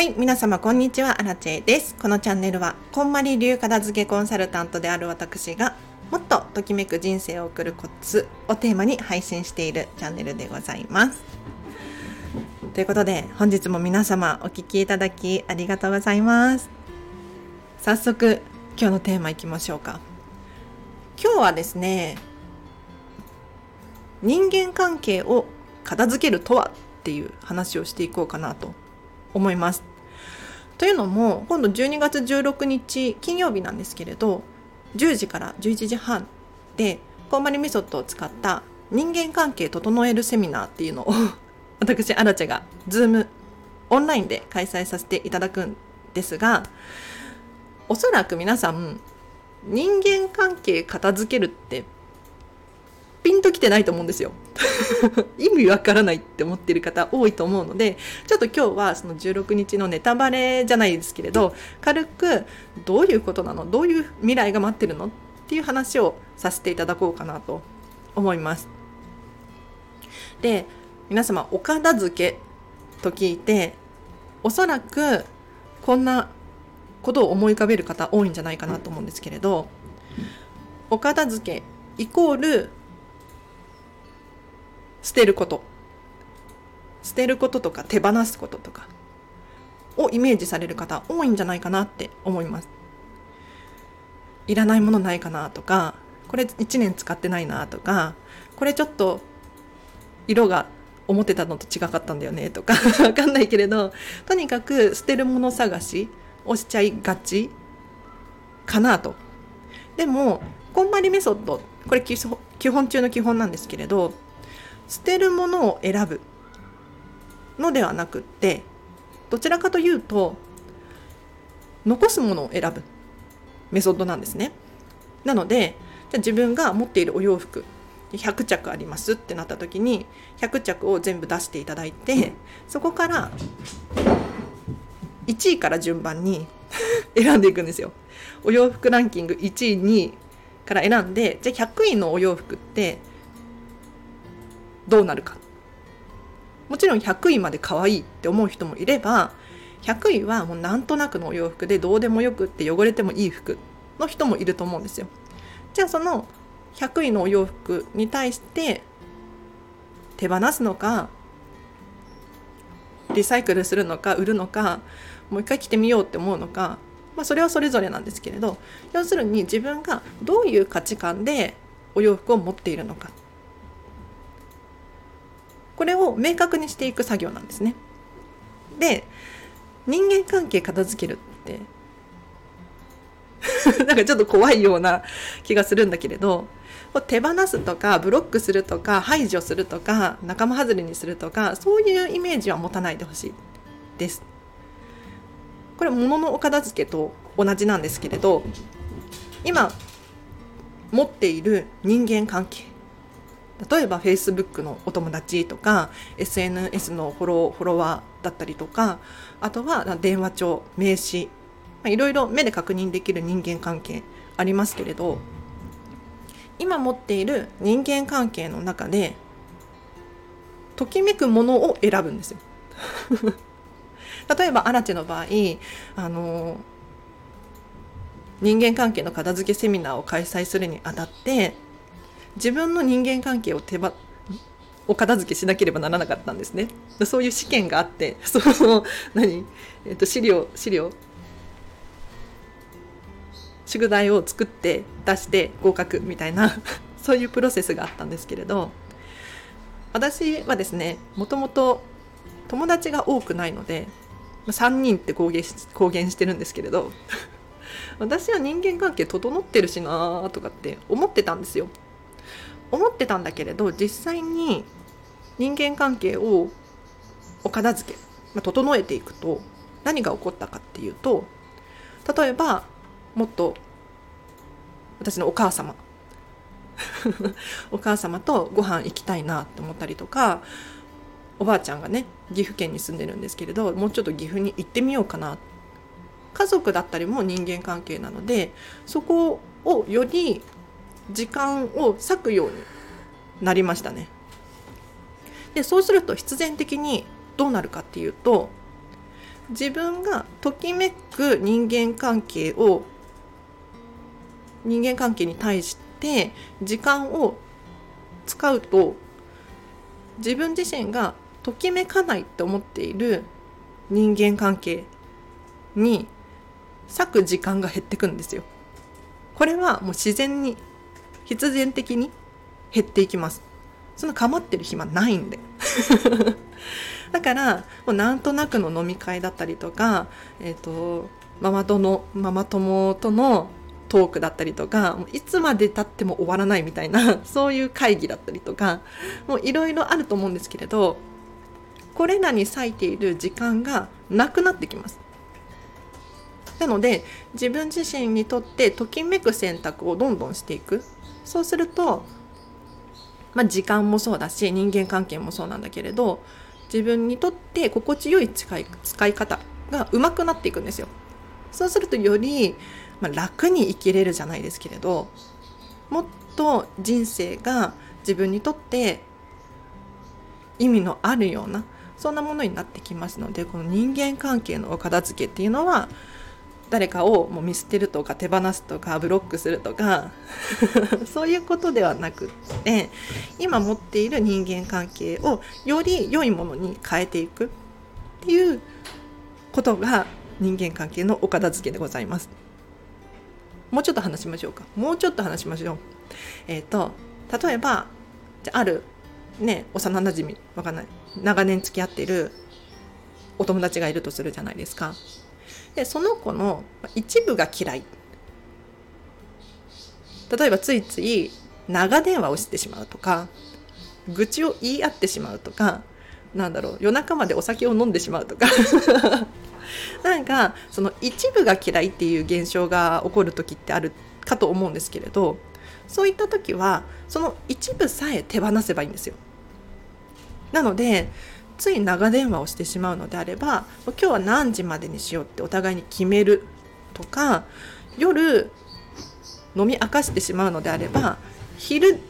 はい、皆様こんにちは、アラチェです。このチャンネルは、こんまり流片付けコンサルタントである私が、もっとときめく人生を送るコツをテーマに配信しているチャンネルでございます。ということで、本日も皆様お聴きいただきありがとうございます。早速、今日のテーマいきましょうか。今日はですね、人間関係を片付けるとはっていう話をしていこうかなと思います。というのも今度12月16日金曜日なんですけれど10時から11時半でコンマリメソッドを使った人間関係整えるセミナーっていうのを 私アラチェが Zoom オンラインで開催させていただくんですがおそらく皆さん人間関係片付けるってピンときてないと思うんですよ。意味わからないって思ってる方多いと思うのでちょっと今日はその16日のネタバレじゃないですけれど軽くどういうことなの？どういう未来が待ってるの？っていう話をさせていただこうかなと思います。で皆様お片付けと聞いておそらくこんなことを思い浮かべる方多いんじゃないかなと思うんですけれどお片付けイコール捨てること。捨てることとか手放すこととか。をイメージされる方多いんじゃないかなって思います。いらないものないかなとかこれ1年使ってないなとかこれちょっと色が思ってたのと違かったんだよねとか わかんないけれどとにかく捨てるもの探しをしちゃいがちかなと。でもこんまりメソッドこれ基本中の基本なんですけれど捨てるものを選ぶのではなくってどちらかというと残すものを選ぶメソッドなんですね。なのでじゃ自分が持っているお洋服100着ありますってなった時に100着を全部出していただいてそこから1位から順番に 選んでいくんですよ。お洋服ランキング1位2位から選んでじゃあ100位のお洋服ってどうなるかもちろん100位まで可愛いって思う人もいれば100位はもうなんとなくのお洋服でどうでもよくって汚れてもいい服の人もいると思うんですよ。じゃあその100位のお洋服に対して手放すのかリサイクルするのか売るのかもう一回着てみようって思うのか、まあ、それはそれぞれなんですけれど要するに自分がどういう価値観でお洋服を持っているのかこれを明確にしていく作業なんですね。で人間関係片付けるって なんかちょっと怖いような気がするんだけれど手放すとかブロックするとか排除するとか仲間外れにするとかそういうイメージは持たないでほしいです。これ物のお片付けと同じなんですけれど今持っている人間関係例えば Facebook のお友達とか SNS のフォローフォロワーだったりとかあとは電話帳名刺いろいろ目で確認できる人間関係ありますけれど今持っている人間関係の中でときめくものを選ぶんですよ。例えばアラチェの場合あの人間関係の片付けセミナーを開催するにあたって自分の人間関係を手ばお片付けしなければならなかったんですね。そういう試験があって その何、えー、と資料資料。宿題を作って出して合格みたいな そういうプロセスがあったんですけれど私はですねもともと友達が多くないので3人って公言し公言してるんですけれど 私は人間関係整ってるしなとかって思ってたんですよ。思ってたんだけれど実際に人間関係をお片付け、まあ、整えていくと何が起こったかっていうと例えばもっと私のお母様 お母様とご飯行きたいなって思ったりとかおばあちゃんがね岐阜県に住んでるんですけれどもうちょっと岐阜に行ってみようかな。家族だったりも人間関係なのでそこをより時間を割くようになりましたね。でそうすると必然的にどうなるかっていうと自分がときめく人間関係を人間関係に対して時間を使うと自分自身がときめかないって思っている人間関係に割く時間が減ってくんですよ。これはもう自然に必然的に減っていきます。そんな構ってる暇ないんで。だからもうなんとなくの飲み会だったりとか、えーと、ママ友ママ友とのトークだったりとかもういつまでたっても終わらないみたいな そういう会議だったりとかもういろいろあると思うんですけれどこれらに割いている時間がなくなってきます。なので自分自身にとってときめく選択をどんどんしていくそうすると、まあ、時間もそうだし人間関係もそうなんだけれど自分にとって心地よい使い使い方が上手くなっていくんですよ。そうするとより、まあ、楽に生きれるじゃないですけれどもっと人生が自分にとって意味のあるようなそんなものになってきますのでこの人間関係のお片付けっていうのは誰かをもう見捨てるとか手放すとかブロックするとか そういうことではなくって今持っている人間関係をより良いものに変えていくっていうことが人間関係のお片付けでございます。もうちょっと話しましょうか。もうちょっと話しましょう。えっ、ー、と例えばじゃあるね幼なじみわかんない長年付き合っているお友達がいるとするじゃないですか。でその子の一部が嫌い例えばついつい長電話をしてしまうとか愚痴を言い合ってしまうとかなんだろう夜中までお酒を飲んでしまうとか なんかその一部が嫌いっていう現象が起こる時ってあるかと思うんですけれどそういった時はその一部さえ手放せばいいんですよ。なのでつい長電話をしてしまうのであれば今日は何時までにしようってお互いに決めるとか夜飲み明かしてしまうのであれば昼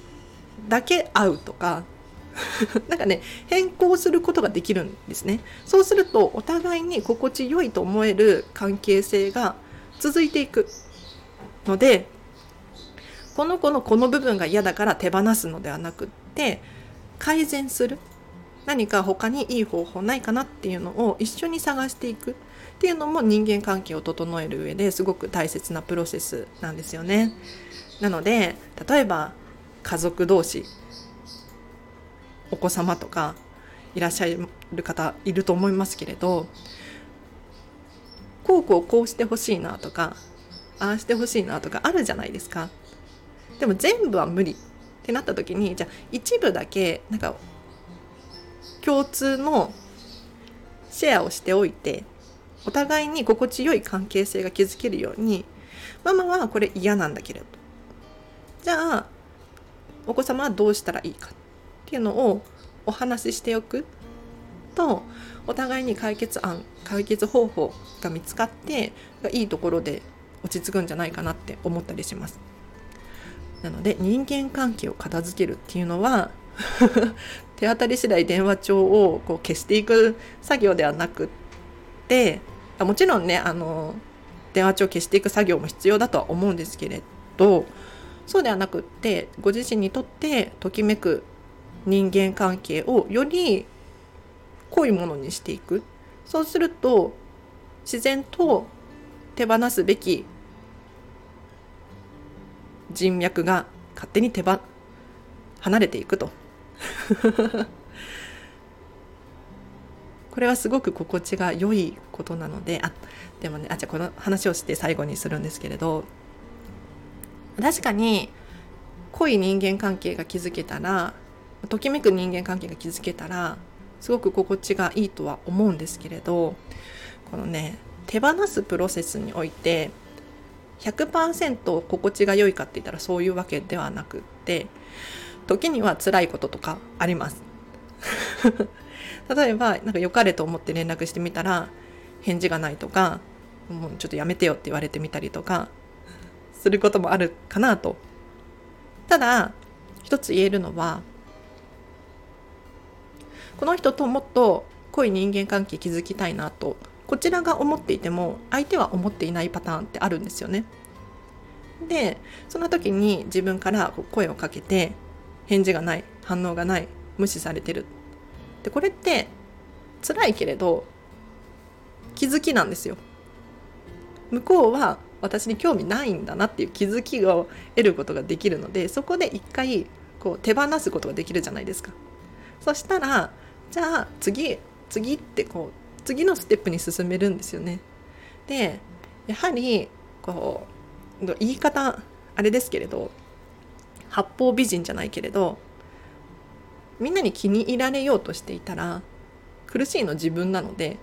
だけ会うとか なんかね変更することができるんですね。そうするとお互いに心地よいと思える関係性が続いていくのでこの子のこの部分が嫌だから手放すのではなくって改善する。何か他にいい方法ないかなっていうのを一緒に探していくっていうのも人間関係を整える上ですごく大切なプロセスなんですよね。なので例えば家族同士お子様とかいらっしゃる方いると思いますけれどこうこうこうしてほしいなとかああしてほしいなとかあるじゃないですか。でも全部は無理ってなった時にじゃあ一部だけなんか共通のシェアをしておいてお互いに心地よい関係性が築けるようにママはこれ嫌なんだけれどじゃあお子様はどうしたらいいかっていうのをお話ししておくとお互いに解決案解決方法が見つかっていいところで落ち着くんじゃないかなって思ったりします。なので人間関係を片付けるっていうのは手当たり次第電話帳をこう消していく作業ではなくってもちろんねあの電話帳を消していく作業も必要だとは思うんですけれどそうではなくってご自身にとってときめく人間関係をより濃いものにしていく。そうすると自然と手放すべき人脈が勝手に手ば離れていくと。これはすごく心地が良いことなのであでもねあじゃあこの話をして最後にするんですけれど確かに濃い人間関係が築けたらときめく人間関係が築けたらすごく心地がいいとは思うんですけれどこのね手放すプロセスにおいて100%心地が良いかって言ったらそういうわけではなくって時には辛いこととかあります 例えばなんか良かれと思って連絡してみたら返事がないとかもうちょっとやめてよって言われてみたりとかすることもあるかなとただ一つ言えるのはこの人ともっと濃い人間関係築きたいなとこちらが思っていても相手は思っていないパターンってあるんですよね。でその時に自分から声をかけて返事がない反応がない無視されてるでこれって辛いけれど気づきなんですよ。向こうは私に興味ないんだなっていう気づきを得ることができるのでそこで一回こう手放すことができるじゃないですか。そしたらじゃあ次次ってこう次のステップに進めるんですよね。でやはりこう言い方あれですけれど八方美人じゃないけれどみんなに気に入られようとしていたら苦しいの自分なので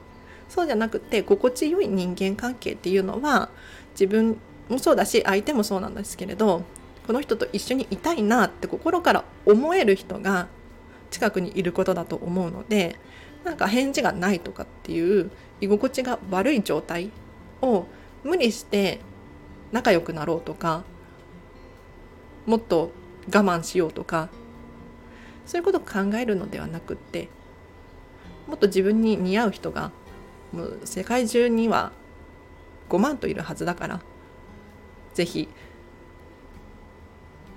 そうじゃなくて心地よい人間関係っていうのは自分もそうだし相手もそうなんですけれどこの人と一緒にいたいなって心から思える人が近くにいることだと思うのでなんか返事がないとかっていう居心地が悪い状態を無理して仲良くなろうとかもっと我慢しようとかそういうことを考えるのではなくってもっと自分に似合う人がもう世界中には5万といるはずだから是非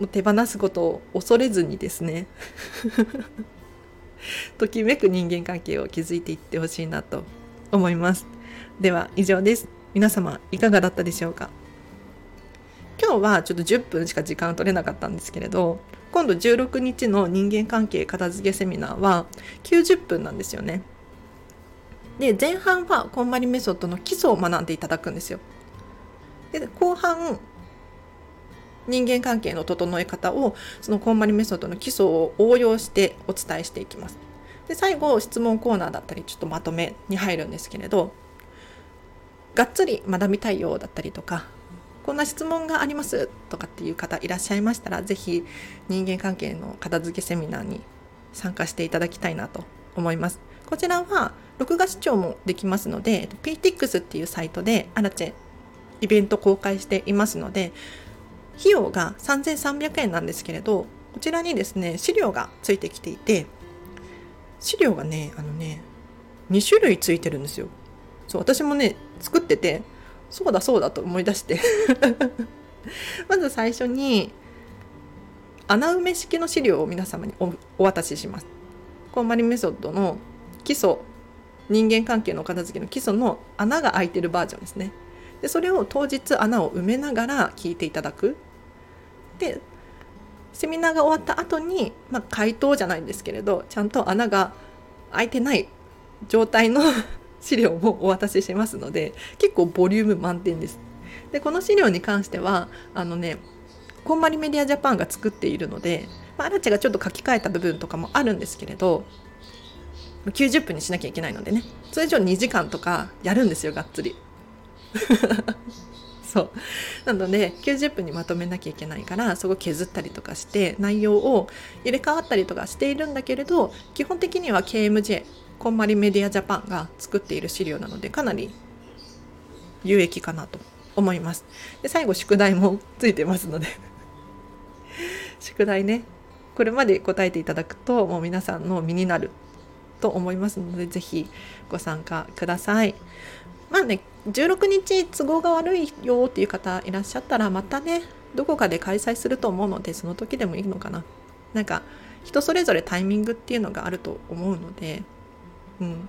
もう手放すことを恐れずにですね ときめく人間関係を築いていってほしいなと思います。では以上です。皆様いかがだったでしょうか？今日はちょっと10分しか時間取れなかったんですけれど今度16日の人間関係片付けセミナーは90分なんですよね。で前半はこんまりメソッドの基礎を学んでいただくんですよ。で後半人間関係の整え方をそのこんまりメソッドの基礎を応用してお伝えしていきます。で最後質問コーナーだったりちょっとまとめに入るんですけれどがっつり学びたいようだったりとかこんな質問がありますとかっていう方いらっしゃいましたら是非人間関係の片付けセミナーに参加していただきたいなと思います。こちらは録画視聴もできますので PTX っていうサイトでアラチェイベント公開していますので費用が3300円なんですけれどこちらにですね資料がついてきていて資料がねあのね2種類ついてるんですよ。そう私もね作っててそうだそうだと思い出して。まず最初に穴埋め式の資料を皆様にお渡しします。こんまりメソッドの基礎人間関係の片付けの基礎の穴が開いてるバージョンですね。でそれを当日穴を埋めながら聞いていただく。でセミナーが終わった後に、まあ、回答じゃないんですけれどちゃんと穴が開いてない状態の資料もお渡ししますので結構ボリューム満点です。でこの資料に関してはあのねこんまりメディアジャパンが作っているので、まあ、アラチェがちょっと書き換えた部分とかもあるんですけれど90分にしなきゃいけないのでね通常2時間とかやるんですよがっつり。そうなので90分にまとめなきゃいけないからそこ削ったりとかして内容を入れ替わったりとかしているんだけれど基本的には KMJ こんまりメディアジャパンが作っている資料なのでかなり有益かなと思いますで最後宿題もついてますので 宿題ねこれまで答えていただくともう皆さんの身になると思いますので是非ご参加ください。まあね16日都合が悪いよっていう方いらっしゃったらまたねどこかで開催すると思うのでその時でもいいのかな。なんか人それぞれタイミングっていうのがあると思うので、うん、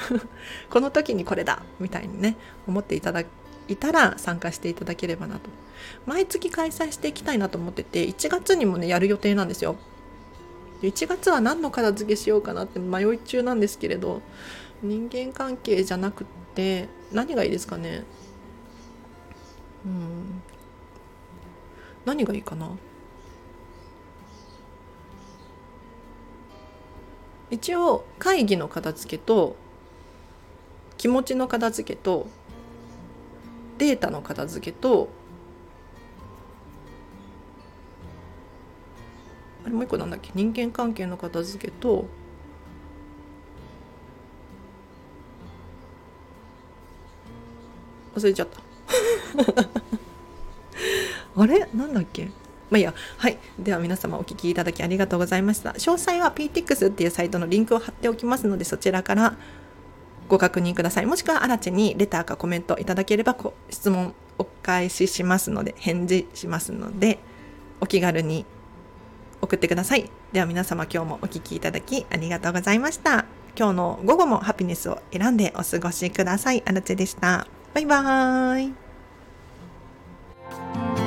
この時にこれだみたいにね思っていただいたら参加していただければなと。毎月開催していきたいなと思ってて1月にもねやる予定なんですよ。1月は何の片付けしようかなって迷い中なんですけれど人間関係じゃなくって何がいいですかね。うん。何がいいかな。一応会議の片付けと気持ちの片付けとデータの片付けとあれもう一個なんだっけ？人間関係の片付けと忘れちゃった。あれ？なんだっけ？まあいいや。はい。では皆様お聞きいただきありがとうございました。詳細は PTX っていうサイトのリンクを貼っておきますので、そちらからご確認ください。もしくは、アラチェにレターかコメントいただければ、質問お返ししますので、返事しますので、お気軽に送ってください。では皆様今日もお聴きいただきありがとうございました。今日の午後もハピネスを選んでお過ごしください。アラチェでした。バイバーイ。